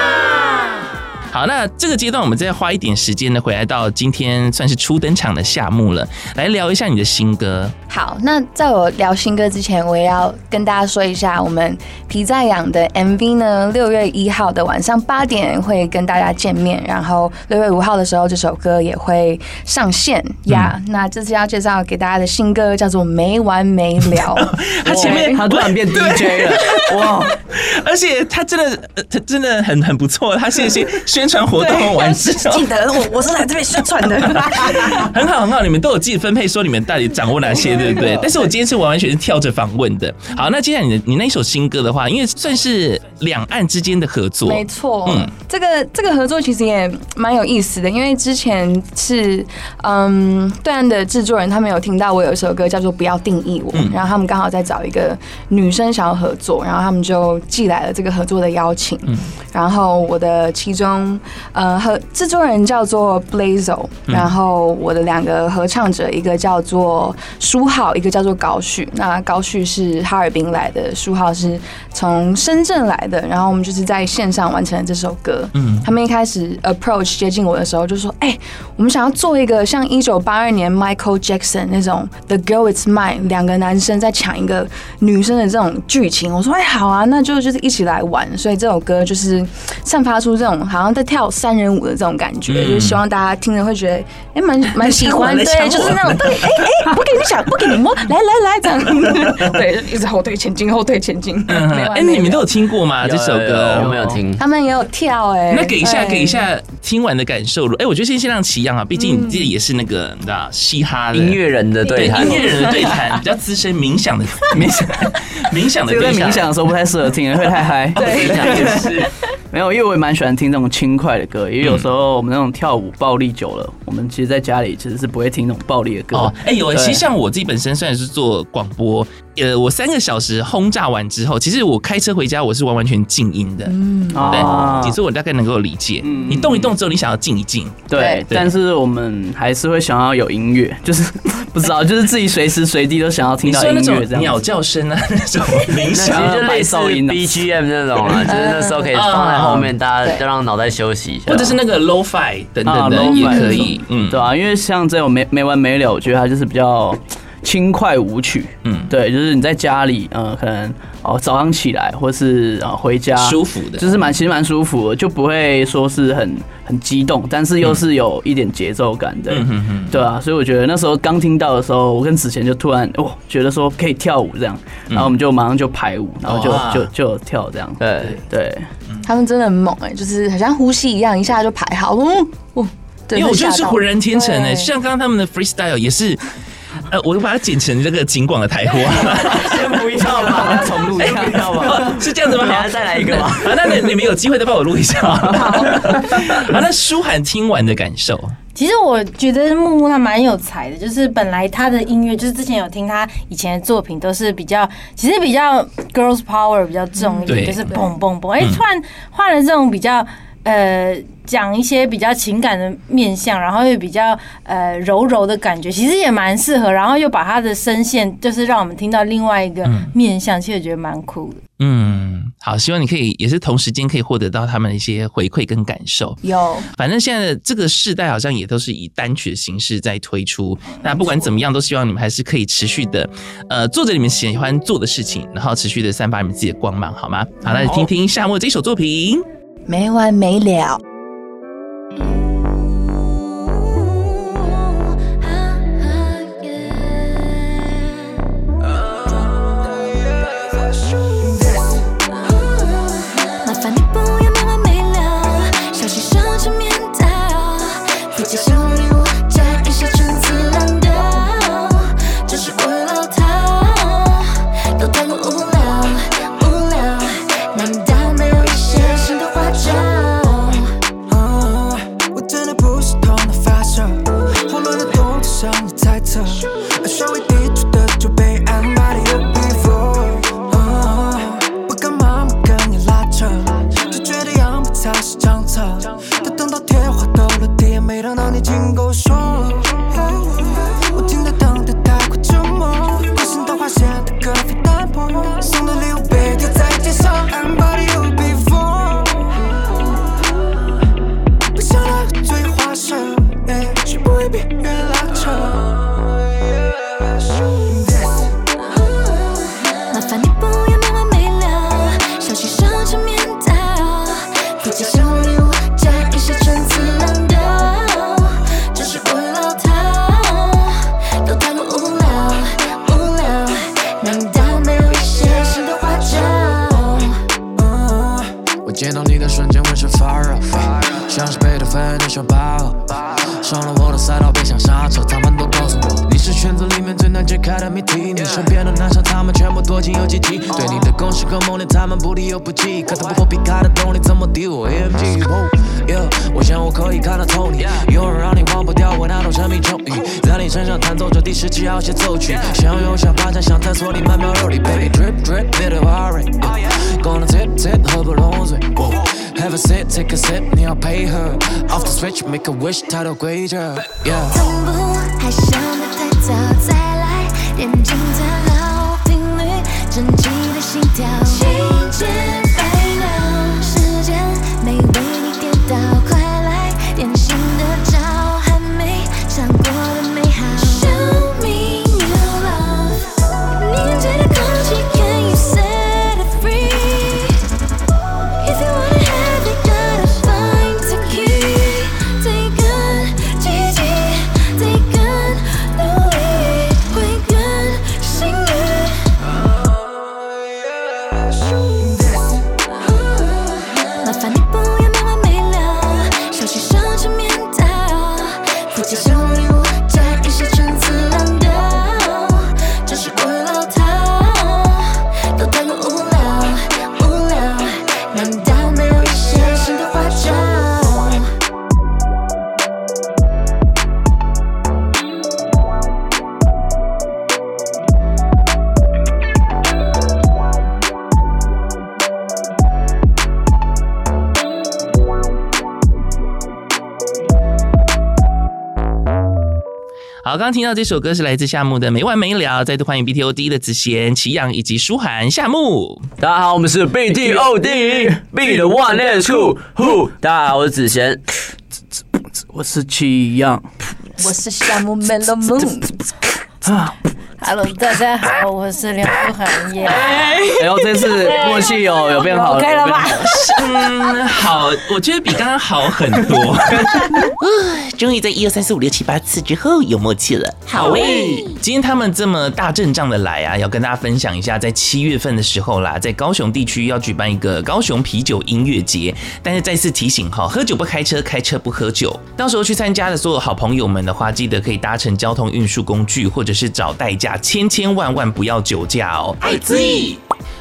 Speaker 1: 好，那这个阶段我们再花一点时间呢，回来到今天算是初登场的夏目了，来聊一下你的新歌。
Speaker 5: 好，那在我聊新歌之前，我也要跟大家说一下，我们皮在养的 MV 呢，六月一号的晚上八点会跟大家见面，然后六月五号的时候，这首歌也会上线呀。Yeah, 那这次要介绍给大家的新歌叫做《没完没了》，
Speaker 1: 他前面
Speaker 4: 他突然变 DJ 了，哇！
Speaker 1: 而且他真的，他真的很很不错，他现在宣传活动完之后，
Speaker 6: 记得我我是来这边宣传的，
Speaker 1: 很好很好，你们都有自己分配，说你们到底掌握哪些，对不对？但是我今天是完完全是跳着访问的。好，那接下来你的你那一首新歌的话，因为算是两岸之间的合作，
Speaker 5: 没错，嗯，这个这个合作其实也蛮有意思的，因为之前是嗯对岸的制作人他们有听到我有一首歌叫做《不要定义我》，然后他们刚好在找一个女生想要合作，然后他们就寄来了这个合作的邀请，嗯。然后我的其中呃和制作人叫做 Blazo，然后我的两个合唱者一个叫做书浩，一个叫做高旭。那高旭是哈尔滨来的，书浩是从深圳来的。然后我们就是在线上完成了这首歌。嗯，他们一开始 approach 接近我的时候就说：“哎、欸，我们想要做一个像一九八二年 Michael Jackson 那种 The Girl Is Mine，两个男生在抢一个女生的这种剧情。”我说：“哎、欸，好啊，那就就是一起来玩。”所以这首歌就是散发出这种好像在跳三人舞的这种感觉，嗯、就是希望大家听着会觉得哎，蛮、欸、蛮喜欢。对，就是那种对，哎、欸、哎、欸，不给你想，不给你摸，来来来，这样。对，一直后退前进，后退前进。哎、嗯
Speaker 1: 欸，你们都有听过吗？这首歌
Speaker 3: 有没有听？
Speaker 5: 他们也有跳哎、欸。
Speaker 1: 那给一下，给一下听完的感受。哎、欸，我觉得先先让齐阳啊，毕竟你自己也是那个你知道嘻哈
Speaker 3: 音乐人的对谈，
Speaker 1: 音乐人的对谈比较资深，冥想的冥想冥想的。
Speaker 4: 这个在冥想的时候不太适合听，会太嗨。
Speaker 1: 对，也是。
Speaker 4: 没有，因为我也蛮喜欢听这种轻快的歌，因为有时候我们那种跳舞暴力久了，我们其实在家里其实是不会听那种暴力的歌。
Speaker 1: 哦，哎，有，其实像我自己本身虽然是做广播，呃，我三个小时轰炸完之后，其实我开车回家我是完完全静音的。嗯，对，其实我大概能够理解。嗯，你动一动之后，你想要静一静。
Speaker 4: 对，但是我们还是会想要有音乐，就是 不知道，就是自己随时随地都想要听到音乐，这样鸟叫声啊，那种冥想，
Speaker 3: 就 类似 BGM 那种啊，就是那时候可以放在。后面大家就让脑袋休息一下，
Speaker 1: 或者是那个 Lo-Fi 等等的也可以，嗯，
Speaker 4: 对啊，因为像这种没没完没了，我觉得它就是比较轻快舞曲，嗯，对，就是你在家里，呃，可能哦早上起来，或是啊回家，
Speaker 1: 舒服的，
Speaker 4: 就是蛮其实蛮舒服的，就不会说是很很激动，但是又是有一点节奏感的，对啊，所以我觉得那时候刚听到的时候，我跟子贤就突然哦觉得说可以跳舞这样，然后我们就马上就排舞，然后就就就跳这样，对。对。
Speaker 5: 他们真的很猛哎、欸，就是好像呼吸一样，一下就排好。嗯，哦，对，
Speaker 1: 因为我觉得是浑然天成哎、欸，像刚刚他们的 freestyle 也是，呃，我就把它剪成这个景广的台货。
Speaker 3: 先不要吧，重录一下，要吗？
Speaker 1: 是这样子吗？
Speaker 3: 还要再来一个吧。
Speaker 1: 啊，那你你们有机会再帮我录一下。好，好，那舒涵听完的感受。
Speaker 6: 其实我觉得木木他蛮有才的，就是本来他的音乐，就是之前有听他以前的作品，都是比较，其实比较 girls power 比较重一点，就是蹦蹦蹦。哎，突然换了这种比较呃讲一些比较情感的面相，然后又比较呃柔柔的感觉，其实也蛮适合。然后又把他的声线，就是让我们听到另外一个面相，其实我觉得蛮酷的。
Speaker 1: 嗯，好，希望你可以也是同时间可以获得到他们的一些回馈跟感受。
Speaker 5: 有，
Speaker 1: 反正现在的这个世代好像也都是以单曲的形式在推出。那不管怎么样，都希望你们还是可以持续的，呃，做着你们喜欢做的事情，然后持续的散发你们自己的光芒，好吗？好，来听听夏末这首作品，
Speaker 5: 没完没了。
Speaker 9: 些陈词滥调，真是为了他，都太过无聊，无聊。难道没有一些新的花招？
Speaker 11: 我见到你的瞬间，浑身发热，像是贝多芬的小包，上了开的谜题，你身边的男生，他们全部多情又积极，对你的攻势和猛烈，他们不离又不弃，可他不破皮卡的动力，怎么敌我 AMG？我想我可以看得透你，有人让你忘不掉我那种神秘咒语，在你身上弹奏着第十七号协奏曲，想有想发展，想探索你曼妙肉体，baby。Drip drip bit of worry，gonna tip tip 喝不拢嘴。Have a sip, take a sip，你要配合。Off the switch, make a wish，太多规则。Yeah。
Speaker 9: 从不害羞的太早，再来点精彩好频率，整齐的心跳，心间飞鸟，时间没
Speaker 1: 为刚刚听到这首歌是来自夏木的《没完没了》，再度欢迎 BTOD 的子贤、祁阳以及舒涵夏木。
Speaker 3: 大家好，我们是 BTOD，B 的 One and Two，Who？大家好，我是子贤。
Speaker 4: 我是祁阳。
Speaker 5: 我是夏木 Mellow Moon。
Speaker 4: 啊
Speaker 6: ，Hello，大家好，我是梁舒涵耶。
Speaker 4: 哎呦，这次默契有有变好
Speaker 6: ，OK 了吧？
Speaker 1: 嗯，好，我觉得比刚刚好很多。终于在一二三四五六七八次之后有默契了。好诶，今天他们这么大阵仗的来啊，要跟大家分享一下，在七月份的时候啦，在高雄地区要举办一个高雄啤酒音乐节。但是再次提醒哈，喝酒不开车，开车不喝酒。到时候去参加的所有好朋友们的话，记得可以搭乘交通运输工具，或者是找代驾，千千万万不要酒驾哦。爱滋。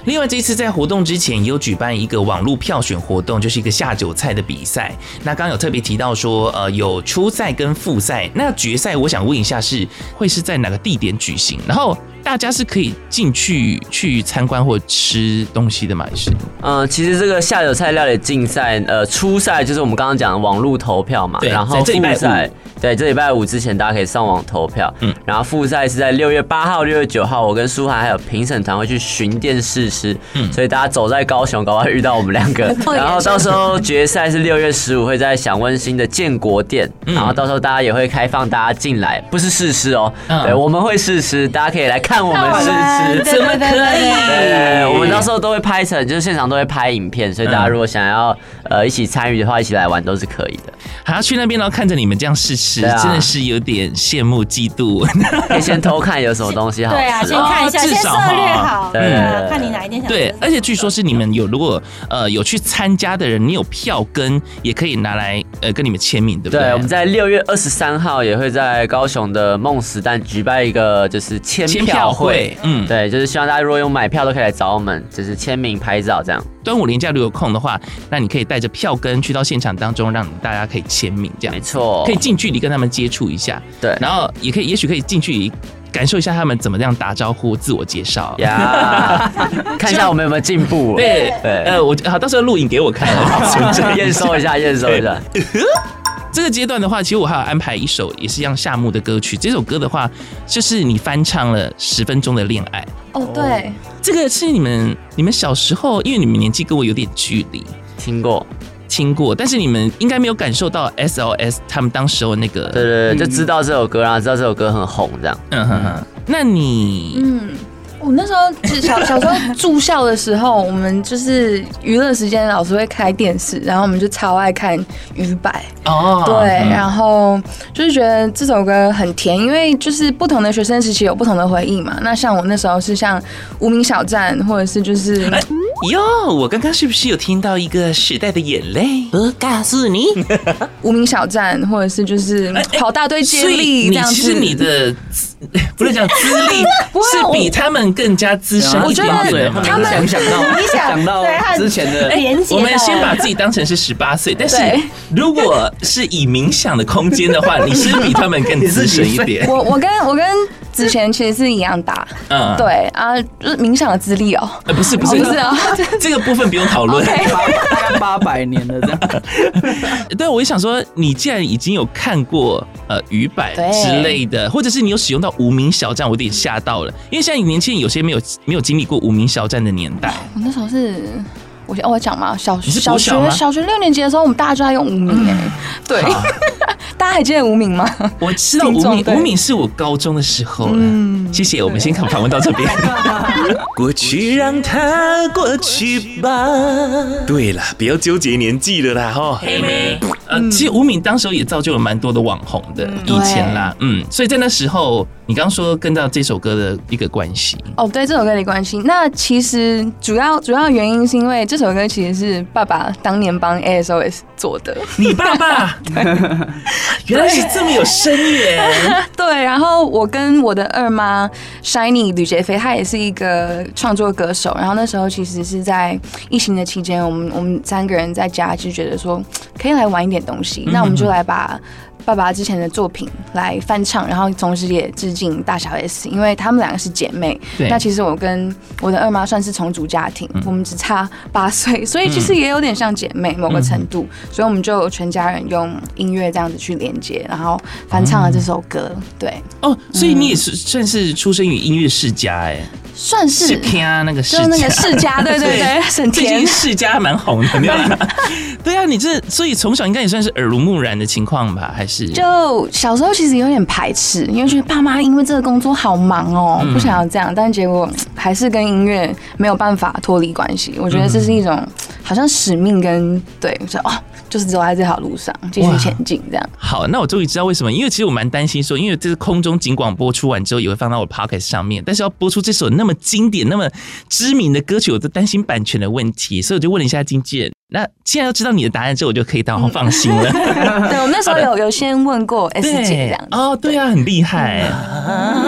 Speaker 1: 另外，这次在活动之前也有举办一个网络票选活动，就是一个下酒菜的比赛。那刚刚有特别提到说，呃，有初赛跟复赛。那决赛，我想问一下，是会是在哪个地点举行？然后大家是可以进去去参观或吃东西的吗？还是？
Speaker 3: 嗯，其实这个下酒菜料理竞赛，呃，初赛就是我们刚刚讲的网络投票嘛，
Speaker 1: 对
Speaker 3: 然后复赛，对，这礼拜五之前大家可以上网投票，嗯，然后复赛是在六月八号、六月九号，我跟舒涵还有评审团会去巡店试吃，嗯，所以大家走在高雄，搞不好遇到我们两个，然后到时候决赛是六月十五会在享温馨的建国店，嗯。然后到时候大家也会开放大家进来，不是试吃哦，嗯。对，我们会试吃，大家可以来看我们试吃，
Speaker 1: 怎么可以？
Speaker 3: 我们到时候都会拍成，就是现场都会拍影片，所以大家如果想要呃一起参与的话，一起来玩都是可以的。
Speaker 1: 还要去那边然后看着你们这样试吃，
Speaker 3: 啊
Speaker 1: 真的是有点羡慕嫉妒。
Speaker 3: 可以先偷看有什么东西好吃。
Speaker 6: 对啊，先看一下，
Speaker 1: 哦至
Speaker 6: 先
Speaker 1: 少
Speaker 6: 策略好，
Speaker 3: 对
Speaker 6: 对啊，看你哪一天想
Speaker 1: 对，而且据说是你们有如果呃有去参加的人，你有票根也可以拿来呃跟你们签名，对不对？
Speaker 3: 对，我们在六月二十三号也会在高雄的梦时代举办一个就是签
Speaker 1: 签票会，嗯
Speaker 3: 对，就是希望大家如果有买票都可以来找我们，就是签名拍照这样。
Speaker 1: 端午连假如果有空的话，那你可以带着票根去到现场当中，让大家可以签名，这样
Speaker 3: 没错
Speaker 1: 可以近距离跟他们接触一下，
Speaker 3: 对
Speaker 1: 然后也可以，也许可以近距离感受一下他们怎么样打招呼、自我介绍。
Speaker 3: 呀，看一下我们有没有进步。
Speaker 1: 对
Speaker 3: 对
Speaker 1: 呃，我好，到时候录影给我看，
Speaker 3: 验收一下，验收一下。
Speaker 1: 这个阶段的话，其实我还有安排一首也是一样夏木的歌曲。这首歌的话，就是你翻唱了十分钟的恋爱。
Speaker 5: 哦，对，
Speaker 1: 这个是你们你们小时候，因为你们年纪跟我有点距离，
Speaker 3: 听过，
Speaker 1: 听过，但是你们应该没有感受到 SOS 他们当时候那个，
Speaker 3: 对对对，就知道这首歌，然后知道这首歌很红，这样。
Speaker 1: 嗯哼哼。那你
Speaker 5: 嗯，我那时候就是小小时候住校的时候，我们就是娱乐时间，老师会开电视，然后我们就超爱看鱼摆
Speaker 1: 哦，
Speaker 5: 对，然后就是觉得这首歌很甜，因为就是不同的学生时期有不同的回忆嘛。那像我那时候是像无名小站，或者是就是
Speaker 8: 哟，我刚刚是不是有听到一个时代的眼泪？我告诉你，
Speaker 5: 无名小站，或者是就是跑大队接力这样子。
Speaker 1: 其实你的 不是讲资历，是比他们更加资深一点点。
Speaker 4: 他们想想到想到之前的
Speaker 1: 我们先把自己当成是十八岁，但是如果是以冥想的空间的话，你是比他们更资深一点。
Speaker 5: 我我跟我跟子贤其实是一样大，嗯，对啊，就是冥想的资历哦。
Speaker 1: 呃，不是不是不是啊，这个部分不用讨论。
Speaker 4: 大概八百年了这样。
Speaker 1: 对，我也想说，你既然已经有看过呃鱼摆之类的，或者是你有使用到无名小站，我有点吓到了，因为现在年轻人有些没有没有经历过无名小站的年代。
Speaker 5: 我那时候是。我我讲嘛，小小学小学六年级的时候，我们大家就在用无名哎，对，大家还记得无名吗？
Speaker 1: 我知道无名，无名是我高中的时候了。嗯，谢谢，我们先看访问到这边。
Speaker 7: 过去让它过去吧。对了，不要纠结年纪了啦，哈。黑妹，
Speaker 1: 呃，其实无名当时候也造就了蛮多的网红的，以前啦，嗯，所以在那时候，你刚刚说跟到这首歌的一个关系。
Speaker 5: 哦，对，这首歌的关系，那其实主要主要原因是因为这。首歌其实是爸爸当年帮 ASOS 做的。
Speaker 1: 你爸爸？原来是这么有深远。
Speaker 5: 对，然后我跟我的二妈 Shiny 吕杰飞，她也是一个创作歌手。然后那时候其实是在疫情的期间，我们我们三个人在家就觉得说可以来玩一点东西，那我们就来把。爸爸之前的作品来翻唱，然后同时也致敬大小 S，因为他们两个是姐妹。对那其实我跟我的二妈算是重组家庭，嗯、我们只差八岁，所以其实也有点像姐妹某个程度。嗯、所以我们就全家人用音乐这样子去连接，然后翻唱了这首歌。嗯、对
Speaker 1: 哦，所以你也是算是出生于音乐世家哎。
Speaker 5: 算是，
Speaker 1: 是那个世家，
Speaker 5: 就那个世家，对对 对，沈
Speaker 1: 最近世家蛮红的，没有啦。对啊，你这所以从小应该也算是耳濡目染的情况吧？还是
Speaker 5: 就小时候其实有点排斥，因为觉得爸妈因为这个工作好忙哦，不想要这样，但结果还是跟音乐没有办法脱离关系。我觉得这是一种好像使命跟对，我说哦。就是走在这条路上继续前进，这样。
Speaker 1: 好，那我终于知道为什么，因为其实我蛮担心说，因为这是空中警广播出完之后也会放到我 pocket 上面，但是要播出这首那么经典、那么知名的歌曲，我都担心版权的问题，所以我就问了一下经纪人。那既然要知道你的答案之后，我就可以当放心了。
Speaker 5: 嗯、对，我那时候有有先问过 S 姐这样。
Speaker 1: 哦，对啊，很厉害。
Speaker 8: 嗯、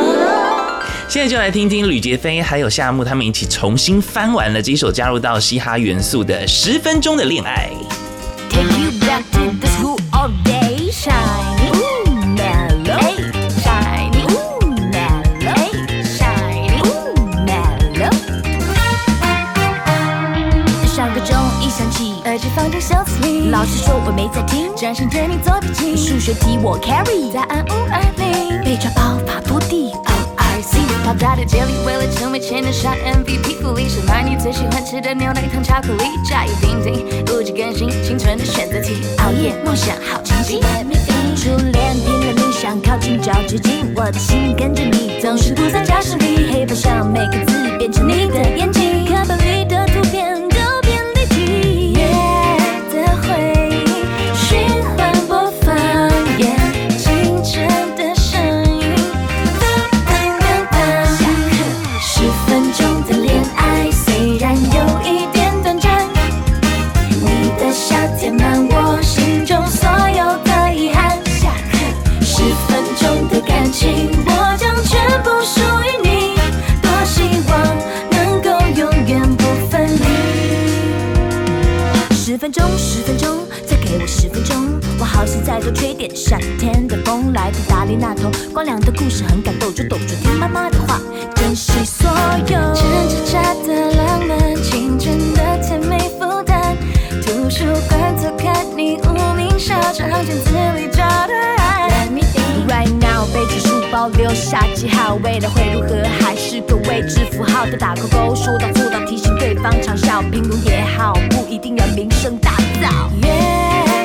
Speaker 8: 现在就来听听吕杰飞还有夏木他们一起重新翻完了这首加入到嘻哈元素的十分钟的
Speaker 9: 恋爱。放进袖子里，老师说我没在听，专心对你做笔记。数学题我 carry，答案五二零，被抓包法拖地。跑大的接力，为了成为全能杀 MVP，鼓励是买你最喜欢吃的牛奶糖巧克力，甲乙丙丁，五级更新，青春的选择题，熬夜梦想好清晰。初恋拼了你想靠近找知己，我的心跟着你，总是不在教室里，黑板上每个字变成你的眼睛，课本里吹点夏天的风，来自大理那头光良的故事很感动，就懂着听妈妈的话，珍惜所有。真真假的浪漫，青春的甜美负担。图书馆偷看你无名小站，巷子里找的爱。Let me think right now，背着书包留下记号，未来会如何还是个未知符号。都打勾勾，说到做到，提醒对方长效，平庸也好，不一定要名声大噪。Yeah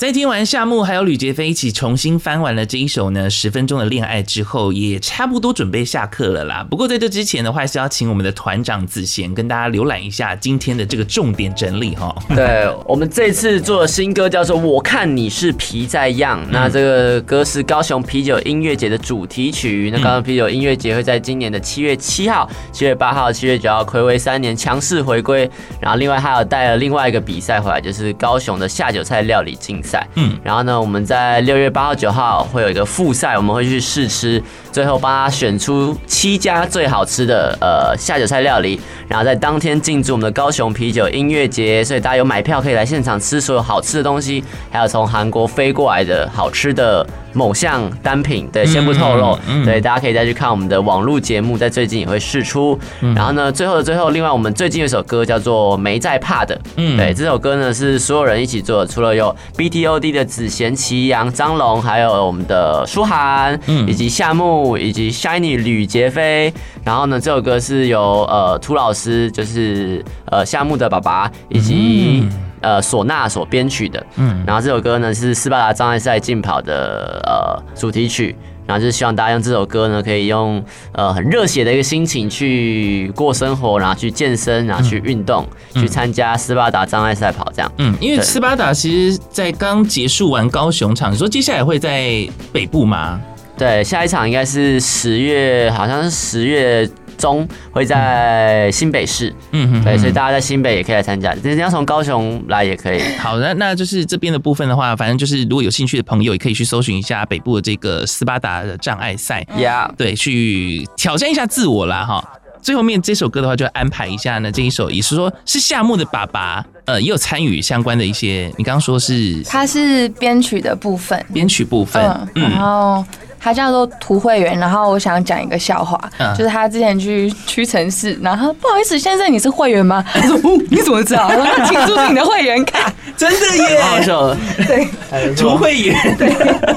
Speaker 9: 在
Speaker 1: 听完夏木还有吕杰飞一起重新翻完了这一首呢，十分钟的恋爱之后，也差不多准备下课了啦。不过在这之前的话，是要请我们的团长子贤跟大家浏览一下今天的这个重点整理哈。
Speaker 3: 对，我们这次做的新歌叫做《我看你是皮在样》，那这个歌是高雄啤酒音乐节的主题曲。那高雄啤酒音乐节会在今年的七月七号、七月八号、七月九号睽违三年强势回归。然后另外还有带了另外一个比赛回来，就是高雄的下酒菜料理竞赛。嗯，然后呢，我们在六月八号、九号会有一个复赛，我们会去试吃，最后帮他选出七家最好吃的呃下酒菜料理，然后在当天进驻我们的高雄啤酒音乐节，所以大家有买票可以来现场吃所有好吃的东西，还有从韩国飞过来的好吃的。某项单品，对，先不透露，嗯嗯、对，大家可以再去看我们的网络节目，在最近也会试出。嗯、然后呢，最后的最后，另外我们最近有一首歌叫做《没在怕的》，嗯，对，这首歌呢是所有人一起做的，除了有 BTOD 的子贤、祁阳、张龙，还有我们的舒涵，嗯，以及夏木，以及 Shiny 吕杰飞。然后呢，这首歌是由呃涂老师，就是呃夏木的爸爸，以及。嗯呃，唢呐所编曲的，嗯，然后这首歌呢是斯巴达障碍赛竞跑的呃主题曲，然后就是希望大家用这首歌呢，可以用呃很热血的一个心情去过生活，然后去健身，然后去运动，嗯、去参加斯巴达障碍赛跑这样。嗯，
Speaker 1: 因为斯巴达其实在刚结束完高雄场，你说接下来会在北部吗？
Speaker 3: 对，下一场应该是十月，好像是十月。中会在新北市，嗯哼，对，所以大家在新北也可以来参加，人家从高雄来也可以。
Speaker 1: 好的，那就是这边的部分的话，反正就是如果有兴趣的朋友，也可以去搜寻一下北部的这个斯巴达的障碍赛，呀.对，去挑战一下自我啦哈。最后面这首歌的话，就安排一下呢，这一首也是说是夏木的爸爸，呃，也有参与相关的一些，你刚刚说是
Speaker 5: 他是编曲的部分，
Speaker 1: 编曲部分，
Speaker 5: 嗯，然后。他叫做涂会员，然后我想讲一个笑话，嗯、就是他之前去屈臣氏，然后不好意思，先生你是会员吗？他说哦，你怎么知道？他请出你的会员卡，
Speaker 1: 真的耶，
Speaker 3: 好笑的，
Speaker 5: 对，
Speaker 1: 涂慧源，
Speaker 5: 对，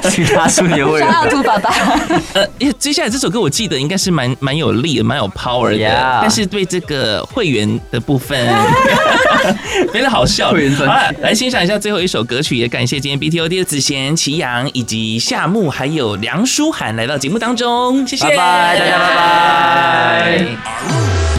Speaker 3: 请他出你的会员，
Speaker 5: 想要涂爸爸。
Speaker 1: 呃，接下来这首歌我记得应该是蛮蛮有力的，蛮有 power 的.但是对这个会员的部分，非常好笑。好了，来欣赏一下最后一首歌曲，也感谢今天 BTOD 的子贤、祁阳以及夏木，还有梁。舒涵来到节目当中，谢谢，
Speaker 3: 拜拜，大家拜拜。